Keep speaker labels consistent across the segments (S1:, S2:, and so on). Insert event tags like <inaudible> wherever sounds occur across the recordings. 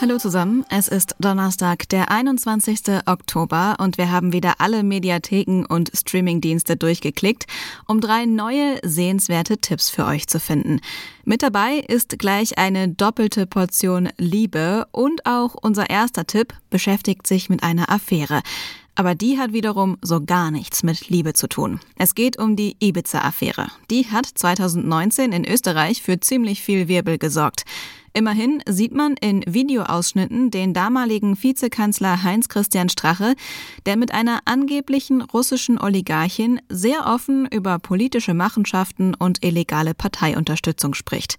S1: Hallo zusammen, es ist Donnerstag, der 21. Oktober und wir haben wieder alle Mediatheken und Streamingdienste durchgeklickt, um drei neue sehenswerte Tipps für euch zu finden. Mit dabei ist gleich eine doppelte Portion Liebe und auch unser erster Tipp beschäftigt sich mit einer Affäre. Aber die hat wiederum so gar nichts mit Liebe zu tun. Es geht um die Ibiza-Affäre. Die hat 2019 in Österreich für ziemlich viel Wirbel gesorgt. Immerhin sieht man in Videoausschnitten den damaligen Vizekanzler Heinz-Christian Strache, der mit einer angeblichen russischen Oligarchin sehr offen über politische Machenschaften und illegale Parteiunterstützung spricht.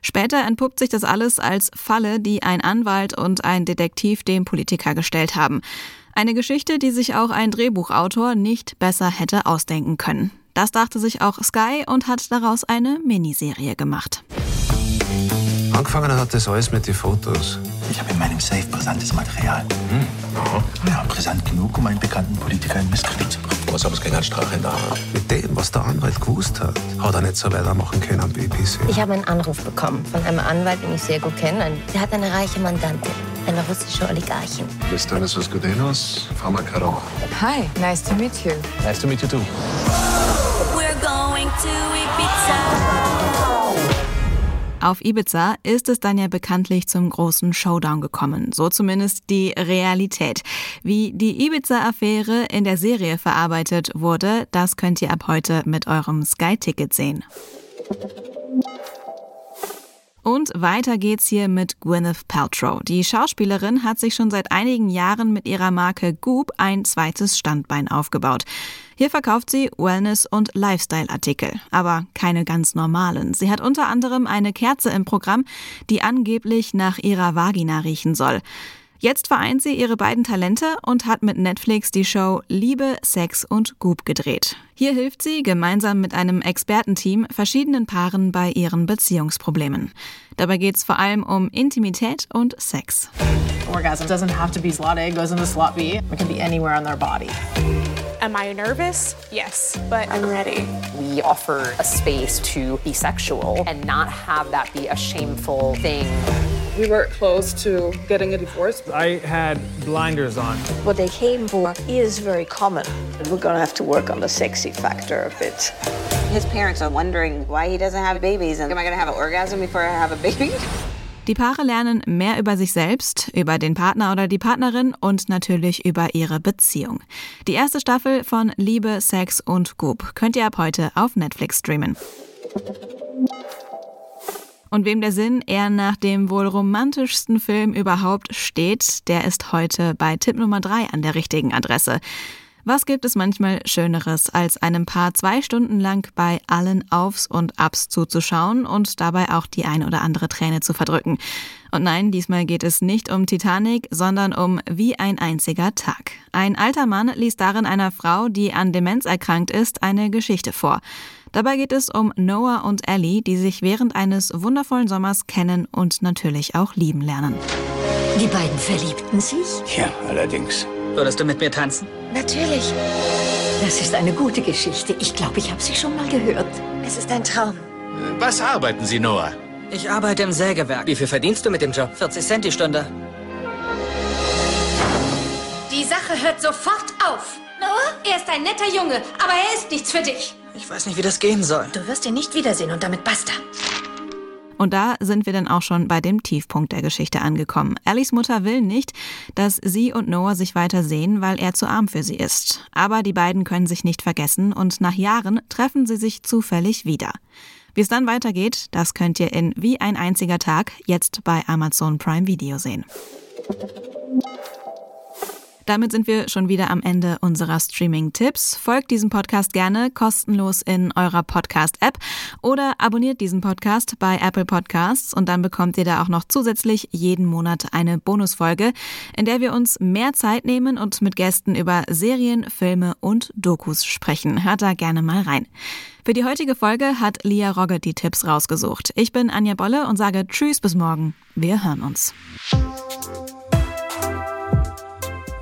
S1: Später entpuppt sich das alles als Falle, die ein Anwalt und ein Detektiv dem Politiker gestellt haben. Eine Geschichte, die sich auch ein Drehbuchautor nicht besser hätte ausdenken können. Das dachte sich auch Sky und hat daraus eine Miniserie gemacht.
S2: Angefangen hat das alles mit den Fotos.
S3: Ich habe in meinem Safe brisantes Material. Hm. Ja, brisant genug, um einen bekannten Politiker in Misskredit zu bringen.
S2: Was aber kein Strache in der Hand. Mit dem, was der Anwalt gewusst hat, hat er nicht so weitermachen können wie bisher.
S4: Ich habe einen Anruf bekommen von einem Anwalt, den ich sehr gut kenne. Der hat eine reiche Mandantin, eine russische Oligarchin.
S2: Stanislas Gudenos, Pharmakarov.
S5: Hi, nice to meet you.
S2: Nice to meet you too.
S6: We're going to Ibiza.
S1: Auf Ibiza ist es dann ja bekanntlich zum großen Showdown gekommen. So zumindest die Realität. Wie die Ibiza-Affäre in der Serie verarbeitet wurde, das könnt ihr ab heute mit eurem Sky-Ticket sehen. Und weiter geht's hier mit Gwyneth Paltrow. Die Schauspielerin hat sich schon seit einigen Jahren mit ihrer Marke Goop ein zweites Standbein aufgebaut. Hier verkauft sie Wellness- und Lifestyle-Artikel, aber keine ganz normalen. Sie hat unter anderem eine Kerze im Programm, die angeblich nach ihrer Vagina riechen soll. Jetzt vereint sie ihre beiden Talente und hat mit Netflix die Show Liebe, Sex und Goop gedreht. Hier hilft sie gemeinsam mit einem Expertenteam verschiedenen Paaren bei ihren Beziehungsproblemen. Dabei geht es vor allem um Intimität und Sex.
S7: Orgasm doesn't have to be slot A, goes into slot B. It can be anywhere on their body.
S8: Am I nervous? Yes, but I'm ready.
S9: We offer a space to be sexual and not have that be a shameful thing.
S10: We were close to getting a divorce.
S11: I had blinders on.
S12: What they came for is very common. We're gonna have to work on the sexy factor a bit.
S13: His parents are wondering why he doesn't have babies and am I gonna have an orgasm before I have a baby? <laughs>
S1: Die Paare lernen mehr über sich selbst, über den Partner oder die Partnerin und natürlich über ihre Beziehung. Die erste Staffel von Liebe, Sex und Goop könnt ihr ab heute auf Netflix streamen. Und wem der Sinn eher nach dem wohl romantischsten Film überhaupt steht, der ist heute bei Tipp Nummer 3 an der richtigen Adresse. Was gibt es manchmal Schöneres, als einem Paar zwei Stunden lang bei allen Aufs und Abs zuzuschauen und dabei auch die ein oder andere Träne zu verdrücken? Und nein, diesmal geht es nicht um Titanic, sondern um Wie ein einziger Tag. Ein alter Mann liest darin einer Frau, die an Demenz erkrankt ist, eine Geschichte vor. Dabei geht es um Noah und Ellie, die sich während eines wundervollen Sommers kennen und natürlich auch lieben lernen.
S14: Die beiden verliebten sich?
S3: Ja, allerdings.
S15: Würdest du mit mir tanzen?
S14: Natürlich. Das ist eine gute Geschichte. Ich glaube, ich habe sie schon mal gehört. Es ist ein Traum.
S3: Was arbeiten Sie, Noah?
S15: Ich arbeite im Sägewerk.
S16: Wie viel verdienst du mit dem Job?
S15: 40 Cent die Stunde.
S14: Die Sache hört sofort auf. Noah, er ist ein netter Junge, aber er ist nichts für dich.
S15: Ich weiß nicht, wie das gehen soll.
S14: Du wirst ihn nicht wiedersehen und damit basta.
S1: Und da sind wir dann auch schon bei dem Tiefpunkt der Geschichte angekommen. Ellies Mutter will nicht, dass sie und Noah sich weiter sehen, weil er zu arm für sie ist. Aber die beiden können sich nicht vergessen und nach Jahren treffen sie sich zufällig wieder. Wie es dann weitergeht, das könnt ihr in Wie ein einziger Tag jetzt bei Amazon Prime Video sehen. Damit sind wir schon wieder am Ende unserer Streaming-Tipps. Folgt diesem Podcast gerne kostenlos in eurer Podcast-App oder abonniert diesen Podcast bei Apple Podcasts und dann bekommt ihr da auch noch zusätzlich jeden Monat eine Bonusfolge, in der wir uns mehr Zeit nehmen und mit Gästen über Serien, Filme und Dokus sprechen. Hört da gerne mal rein. Für die heutige Folge hat Lia Rogge die Tipps rausgesucht. Ich bin Anja Bolle und sage Tschüss bis morgen. Wir hören uns.